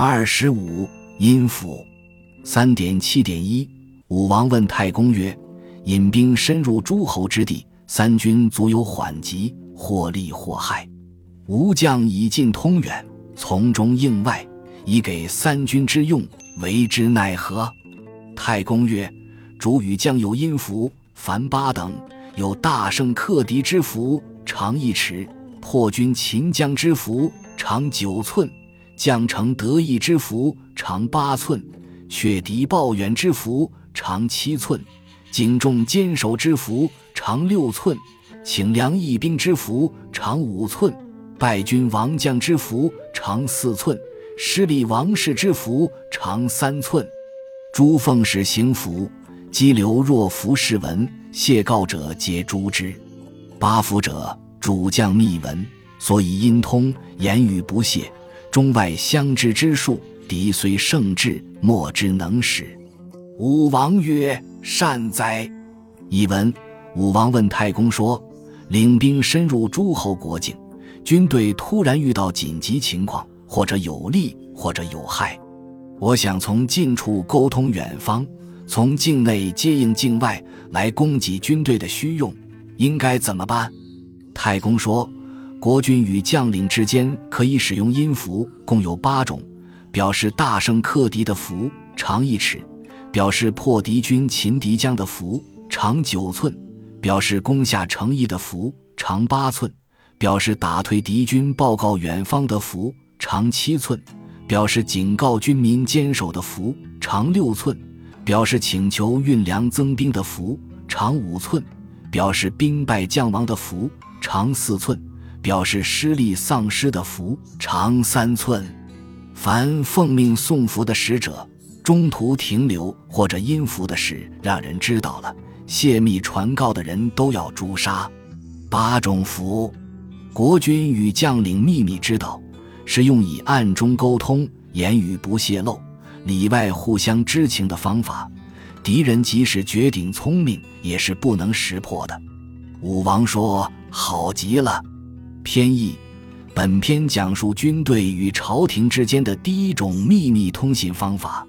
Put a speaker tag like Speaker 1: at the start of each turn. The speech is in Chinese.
Speaker 1: 二十五阴符，三点七点一。武王问太公曰：“引兵深入诸侯之地，三军足有缓急，或利或害。吾将以进通远，从中应外，以给三军之用，为之奈何？”太公曰：“主与将有阴符，凡八等，有大胜克敌之符，长一尺；破军秦将之符，长九寸；将成得意之符，长八寸；却敌抱远之符。”长七寸，警重坚守之符长六寸；请粮义兵之符长五寸；败军亡将之符长四寸；失利王室之符长三寸。诸奉使行符，激流若服士闻，谢告者皆诛之。八符者，主将密闻，所以音通，言语不泄，中外相知之术，敌虽胜至，莫之能使。武王曰：“善哉！”译文：武王问太公说：“领兵深入诸侯国境，军队突然遇到紧急情况，或者有利，或者有害。我想从近处沟通远方，从境内接应境外，来供给军队的需用，应该怎么办？”太公说：“国君与将领之间可以使用音符，共有八种，表示大胜克敌的符，长一尺。”表示破敌军擒敌将的符长九寸，表示攻下城邑的符长八寸，表示打退敌军报告远方的符长七寸，表示警告军民坚守的符长六寸，表示请求运粮增兵的符长五寸，表示兵败将亡的符长四寸，表示失利丧失的符长三寸。凡奉命送符的使者。中途停留或者因符的事让人知道了，泄密传告的人都要诛杀。八种符，国君与将领秘密知道，是用以暗中沟通，言语不泄露，里外互相知情的方法。敌人即使绝顶聪明，也是不能识破的。武王说：“好极了。”偏译，本篇讲述军队与朝廷之间的第一种秘密通信方法。